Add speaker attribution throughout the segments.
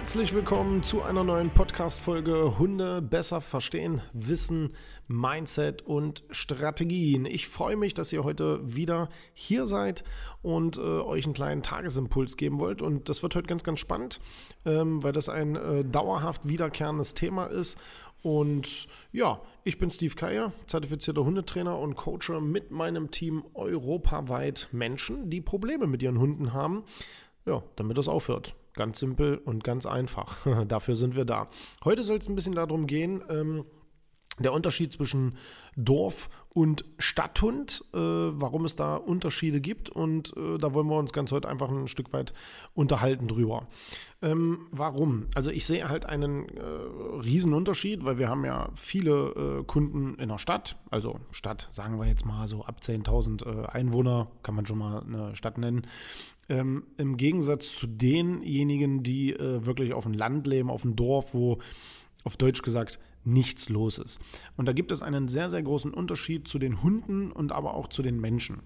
Speaker 1: Herzlich willkommen zu einer neuen Podcast-Folge Hunde besser verstehen, Wissen, Mindset und Strategien. Ich freue mich, dass ihr heute wieder hier seid und äh, euch einen kleinen Tagesimpuls geben wollt. Und das wird heute ganz, ganz spannend, ähm, weil das ein äh, dauerhaft wiederkehrendes Thema ist. Und ja, ich bin Steve Keier, zertifizierter Hundetrainer und Coacher mit meinem Team europaweit Menschen, die Probleme mit ihren Hunden haben. Ja, damit das aufhört. Ganz simpel und ganz einfach. Dafür sind wir da. Heute soll es ein bisschen darum gehen, ähm, der Unterschied zwischen Dorf- und Stadthund, äh, warum es da Unterschiede gibt und äh, da wollen wir uns ganz heute einfach ein Stück weit unterhalten drüber. Ähm, warum? Also ich sehe halt einen äh, riesen Unterschied, weil wir haben ja viele äh, Kunden in der Stadt, also Stadt, sagen wir jetzt mal so ab 10.000 äh, Einwohner, kann man schon mal eine Stadt nennen. Ähm, Im Gegensatz zu denjenigen, die äh, wirklich auf dem Land leben, auf dem Dorf, wo auf Deutsch gesagt nichts los ist. Und da gibt es einen sehr, sehr großen Unterschied zu den Hunden und aber auch zu den Menschen.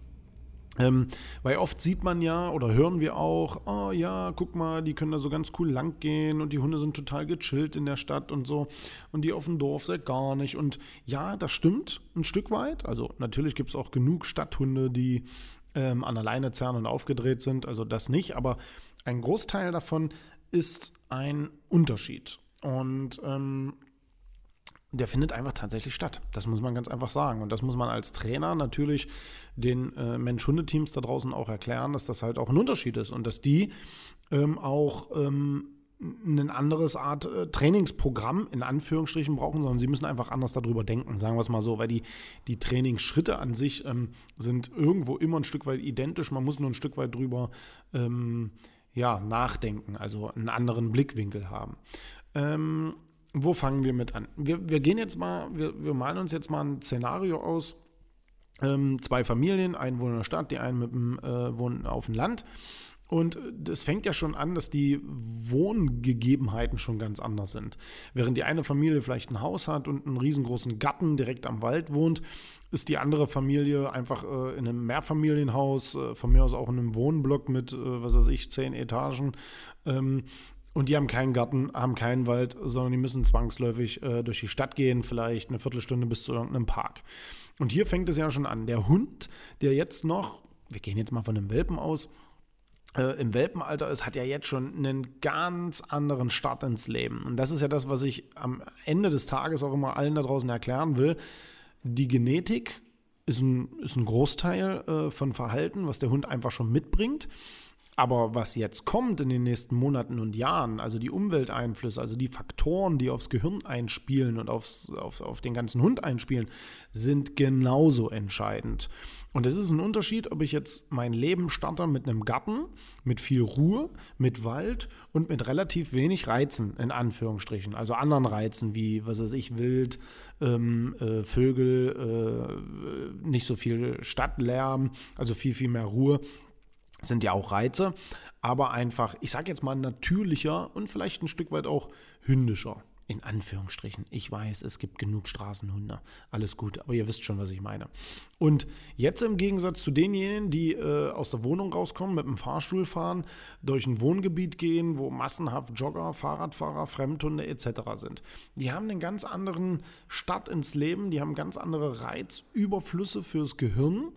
Speaker 1: Ähm, weil oft sieht man ja oder hören wir auch, oh ja, guck mal, die können da so ganz cool lang gehen und die Hunde sind total gechillt in der Stadt und so und die auf dem Dorf seid gar nicht. Und ja, das stimmt ein Stück weit. Also natürlich gibt es auch genug Stadthunde, die ähm, an der Leine zerren und aufgedreht sind, also das nicht, aber ein Großteil davon ist ein Unterschied. Und ähm, der findet einfach tatsächlich statt. Das muss man ganz einfach sagen. Und das muss man als Trainer natürlich den äh, Mensch-Hunde-Teams da draußen auch erklären, dass das halt auch ein Unterschied ist und dass die ähm, auch ähm, ein anderes Art äh, Trainingsprogramm in Anführungsstrichen brauchen, sondern sie müssen einfach anders darüber denken, sagen wir es mal so, weil die, die Trainingsschritte an sich ähm, sind irgendwo immer ein Stück weit identisch, man muss nur ein Stück weit drüber ähm, ja, nachdenken, also einen anderen Blickwinkel haben. Ähm, wo fangen wir mit an? Wir, wir gehen jetzt mal, wir, wir malen uns jetzt mal ein Szenario aus. Ähm, zwei Familien, ein wohnen in der Stadt, die einen mit dem äh, wohnen auf dem Land. Und es fängt ja schon an, dass die Wohngegebenheiten schon ganz anders sind. Während die eine Familie vielleicht ein Haus hat und einen riesengroßen Gatten direkt am Wald wohnt, ist die andere Familie einfach äh, in einem Mehrfamilienhaus, äh, von mir aus auch in einem Wohnblock mit, äh, was weiß ich, zehn Etagen. Ähm, und die haben keinen Garten, haben keinen Wald, sondern die müssen zwangsläufig äh, durch die Stadt gehen, vielleicht eine Viertelstunde bis zu irgendeinem Park. Und hier fängt es ja schon an. Der Hund, der jetzt noch, wir gehen jetzt mal von einem Welpen aus, äh, im Welpenalter ist, hat ja jetzt schon einen ganz anderen Start ins Leben. Und das ist ja das, was ich am Ende des Tages auch immer allen da draußen erklären will. Die Genetik ist ein, ist ein Großteil äh, von Verhalten, was der Hund einfach schon mitbringt. Aber was jetzt kommt in den nächsten Monaten und Jahren, also die Umwelteinflüsse, also die Faktoren, die aufs Gehirn einspielen und aufs, auf, auf den ganzen Hund einspielen, sind genauso entscheidend. Und es ist ein Unterschied, ob ich jetzt mein Leben starte mit einem Garten, mit viel Ruhe, mit Wald und mit relativ wenig Reizen, in Anführungsstrichen. Also anderen Reizen wie, was weiß ich, Wild, ähm, äh, Vögel, äh, nicht so viel Stadtlärm, also viel, viel mehr Ruhe sind ja auch Reize, aber einfach, ich sage jetzt mal natürlicher und vielleicht ein Stück weit auch hündischer. In Anführungsstrichen. Ich weiß, es gibt genug Straßenhunde. Alles gut, aber ihr wisst schon, was ich meine. Und jetzt im Gegensatz zu denjenigen, die äh, aus der Wohnung rauskommen, mit dem Fahrstuhl fahren, durch ein Wohngebiet gehen, wo massenhaft Jogger, Fahrradfahrer, Fremdhunde etc. sind. Die haben einen ganz anderen Start ins Leben, die haben ganz andere Reizüberflüsse fürs Gehirn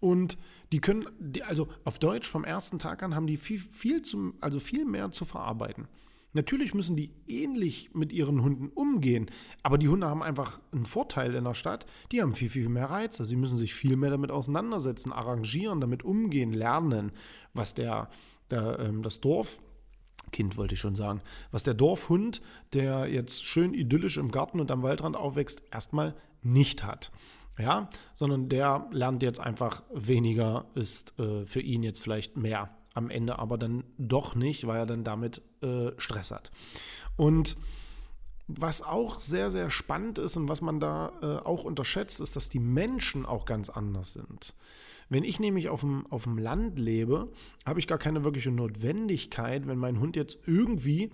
Speaker 1: und die können, also auf Deutsch vom ersten Tag an haben die viel, viel zum, also viel mehr zu verarbeiten. Natürlich müssen die ähnlich mit ihren Hunden umgehen, aber die Hunde haben einfach einen Vorteil in der Stadt. Die haben viel, viel mehr Reize. Sie müssen sich viel mehr damit auseinandersetzen, arrangieren, damit umgehen, lernen, was der, der ähm, das Dorf Kind wollte ich schon sagen, was der Dorfhund, der jetzt schön idyllisch im Garten und am Waldrand aufwächst, erstmal nicht hat. Ja, sondern der lernt jetzt einfach weniger, ist äh, für ihn jetzt vielleicht mehr am Ende, aber dann doch nicht, weil er dann damit äh, Stress hat. Und was auch sehr, sehr spannend ist und was man da äh, auch unterschätzt, ist, dass die Menschen auch ganz anders sind. Wenn ich nämlich auf dem, auf dem Land lebe, habe ich gar keine wirkliche Notwendigkeit, wenn mein Hund jetzt irgendwie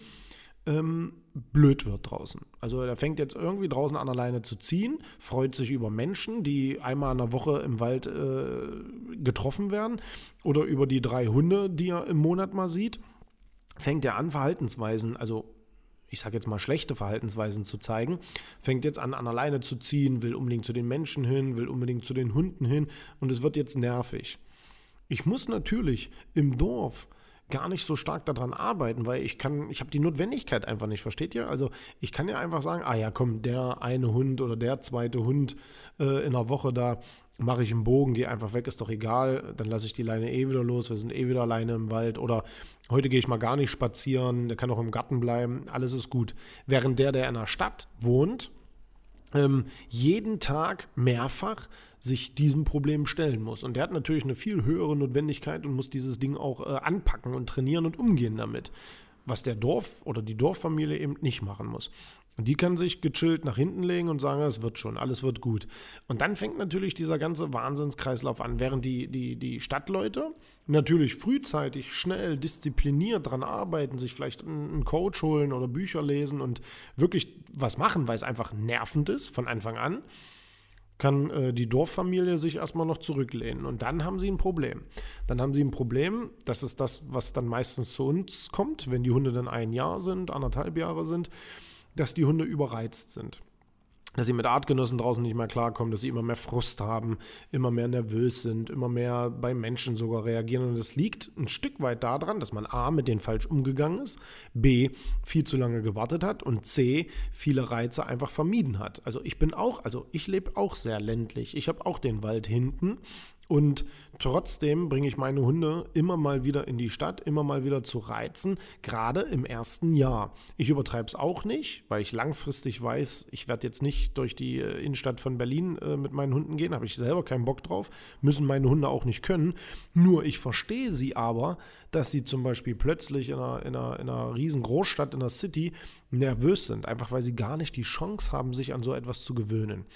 Speaker 1: ähm, blöd wird draußen. Also er fängt jetzt irgendwie draußen an alleine zu ziehen, freut sich über Menschen, die einmal in der Woche im Wald äh, getroffen werden oder über die drei Hunde, die er im Monat mal sieht, fängt er an, Verhaltensweisen, also ich sage jetzt mal schlechte Verhaltensweisen zu zeigen, fängt jetzt an, an alleine zu ziehen, will unbedingt zu den Menschen hin, will unbedingt zu den Hunden hin und es wird jetzt nervig. Ich muss natürlich im Dorf gar nicht so stark daran arbeiten, weil ich kann, ich habe die Notwendigkeit einfach nicht, versteht ihr? Also ich kann ja einfach sagen, ah ja, komm, der eine Hund oder der zweite Hund äh, in der Woche da, mache ich einen Bogen, gehe einfach weg, ist doch egal, dann lasse ich die Leine eh wieder los, wir sind eh wieder alleine im Wald oder heute gehe ich mal gar nicht spazieren, der kann auch im Garten bleiben, alles ist gut. Während der, der in der Stadt wohnt, jeden Tag mehrfach sich diesem Problem stellen muss. Und der hat natürlich eine viel höhere Notwendigkeit und muss dieses Ding auch äh, anpacken und trainieren und umgehen damit was der Dorf oder die Dorffamilie eben nicht machen muss. Und die kann sich gechillt nach hinten legen und sagen, es wird schon, alles wird gut. Und dann fängt natürlich dieser ganze Wahnsinnskreislauf an, während die, die, die Stadtleute natürlich frühzeitig, schnell, diszipliniert dran arbeiten, sich vielleicht einen Coach holen oder Bücher lesen und wirklich was machen, weil es einfach nervend ist von Anfang an kann äh, die Dorffamilie sich erstmal noch zurücklehnen. Und dann haben sie ein Problem. Dann haben sie ein Problem, das ist das, was dann meistens zu uns kommt, wenn die Hunde dann ein Jahr sind, anderthalb Jahre sind, dass die Hunde überreizt sind dass sie mit Artgenossen draußen nicht mehr klarkommen, dass sie immer mehr Frust haben, immer mehr nervös sind, immer mehr bei Menschen sogar reagieren. Und das liegt ein Stück weit daran, dass man A, mit denen falsch umgegangen ist, B, viel zu lange gewartet hat und C, viele Reize einfach vermieden hat. Also ich bin auch, also ich lebe auch sehr ländlich. Ich habe auch den Wald hinten und trotzdem bringe ich meine Hunde immer mal wieder in die Stadt, immer mal wieder zu reizen, gerade im ersten Jahr. Ich übertreibe es auch nicht, weil ich langfristig weiß, ich werde jetzt nicht durch die äh, Innenstadt von Berlin äh, mit meinen Hunden gehen, habe ich selber keinen Bock drauf, müssen meine Hunde auch nicht können. Nur ich verstehe sie aber, dass sie zum Beispiel plötzlich in einer, in einer, in einer riesen Großstadt, in einer City nervös sind, einfach weil sie gar nicht die Chance haben, sich an so etwas zu gewöhnen.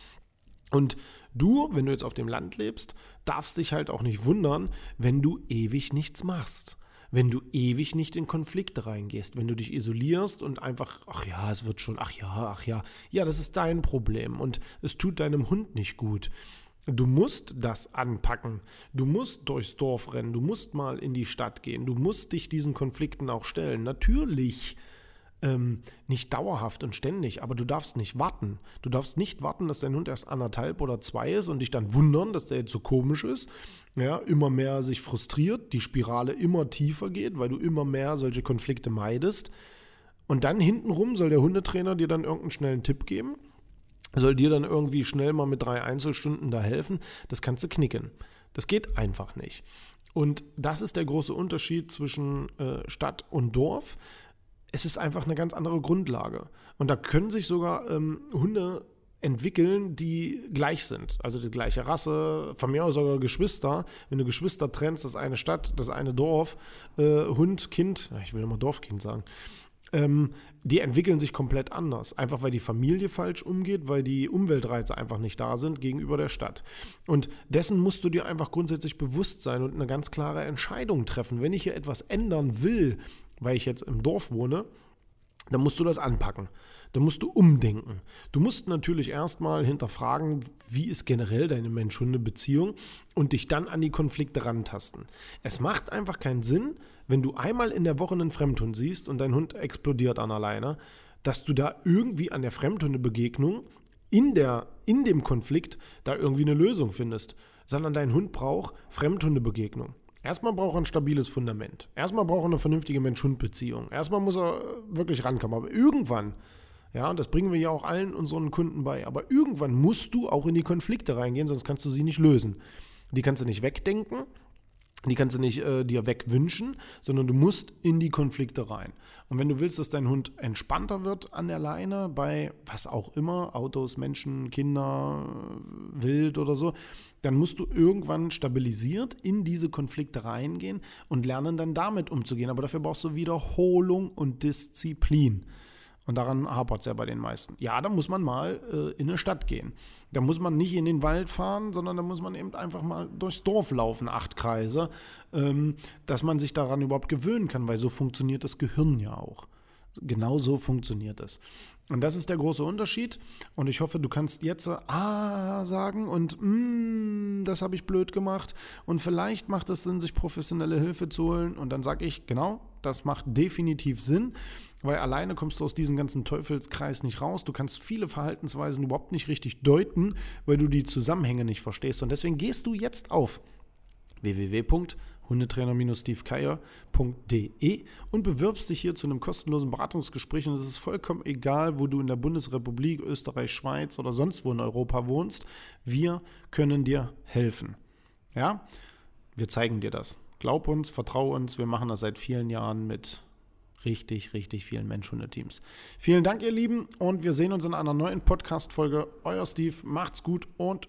Speaker 1: Und du, wenn du jetzt auf dem Land lebst, darfst dich halt auch nicht wundern, wenn du ewig nichts machst. Wenn du ewig nicht in Konflikte reingehst, wenn du dich isolierst und einfach, ach ja, es wird schon, ach ja, ach ja, ja, das ist dein Problem und es tut deinem Hund nicht gut. Du musst das anpacken. Du musst durchs Dorf rennen. Du musst mal in die Stadt gehen. Du musst dich diesen Konflikten auch stellen. Natürlich ähm, nicht dauerhaft und ständig, aber du darfst nicht warten. Du darfst nicht warten, dass dein Hund erst anderthalb oder zwei ist und dich dann wundern, dass der jetzt so komisch ist. Ja, immer mehr sich frustriert, die Spirale immer tiefer geht, weil du immer mehr solche Konflikte meidest. Und dann hintenrum soll der Hundetrainer dir dann irgendeinen schnellen Tipp geben, soll dir dann irgendwie schnell mal mit drei Einzelstunden da helfen. Das kannst du knicken. Das geht einfach nicht. Und das ist der große Unterschied zwischen äh, Stadt und Dorf es ist einfach eine ganz andere Grundlage. Und da können sich sogar ähm, Hunde entwickeln, die gleich sind. Also die gleiche Rasse, von mir aus sogar Geschwister. Wenn du Geschwister trennst, das eine Stadt, das eine Dorf, äh, Hund, Kind, ich will immer Dorfkind sagen, ähm, die entwickeln sich komplett anders. Einfach weil die Familie falsch umgeht, weil die Umweltreize einfach nicht da sind gegenüber der Stadt. Und dessen musst du dir einfach grundsätzlich bewusst sein und eine ganz klare Entscheidung treffen. Wenn ich hier etwas ändern will, weil ich jetzt im Dorf wohne, dann musst du das anpacken. Dann musst du umdenken. Du musst natürlich erstmal hinterfragen, wie ist generell deine Mensch-Hunde-Beziehung und dich dann an die Konflikte rantasten. Es macht einfach keinen Sinn, wenn du einmal in der Woche einen Fremdhund siehst und dein Hund explodiert an alleine, dass du da irgendwie an der Fremdhundebegegnung in, der, in dem Konflikt da irgendwie eine Lösung findest, sondern dein Hund braucht Fremdhundebegegnung. Erstmal braucht er ein stabiles Fundament. Erstmal braucht er eine vernünftige Mensch-Hund-Beziehung. Erstmal muss er wirklich rankommen. Aber irgendwann, ja, und das bringen wir ja auch allen unseren Kunden bei, aber irgendwann musst du auch in die Konflikte reingehen, sonst kannst du sie nicht lösen. Die kannst du nicht wegdenken. die kannst du nicht äh, dir wegwünschen, sondern du musst in die Konflikte rein. Und wenn du willst, dass dein Hund entspannter wird an der Leine, bei was auch immer, Autos, Menschen, Kinder, Wild oder so, dann musst du irgendwann stabilisiert in diese Konflikte reingehen und lernen dann damit umzugehen. Aber dafür brauchst du Wiederholung und Disziplin. Und daran hapert es ja bei den meisten. Ja, da muss man mal äh, in eine Stadt gehen. Da muss man nicht in den Wald fahren, sondern da muss man eben einfach mal durchs Dorf laufen, acht Kreise, ähm, dass man sich daran überhaupt gewöhnen kann, weil so funktioniert das Gehirn ja auch. Genau so funktioniert es. Und das ist der große Unterschied. Und ich hoffe, du kannst jetzt ah sagen und mm, das habe ich blöd gemacht. Und vielleicht macht es Sinn, sich professionelle Hilfe zu holen. Und dann sage ich, genau, das macht definitiv Sinn, weil alleine kommst du aus diesem ganzen Teufelskreis nicht raus. Du kannst viele Verhaltensweisen überhaupt nicht richtig deuten, weil du die Zusammenhänge nicht verstehst. Und deswegen gehst du jetzt auf www hundetrainer-stevekeier.de und bewirbst dich hier zu einem kostenlosen Beratungsgespräch. Und es ist vollkommen egal, wo du in der Bundesrepublik, Österreich, Schweiz oder sonst wo in Europa wohnst. Wir können dir helfen. Ja, wir zeigen dir das. Glaub uns, vertrau uns. Wir machen das seit vielen Jahren mit richtig, richtig vielen Mensch-Hunde-Teams. Vielen Dank, ihr Lieben, und wir sehen uns in einer neuen Podcast-Folge. Euer Steve, macht's gut und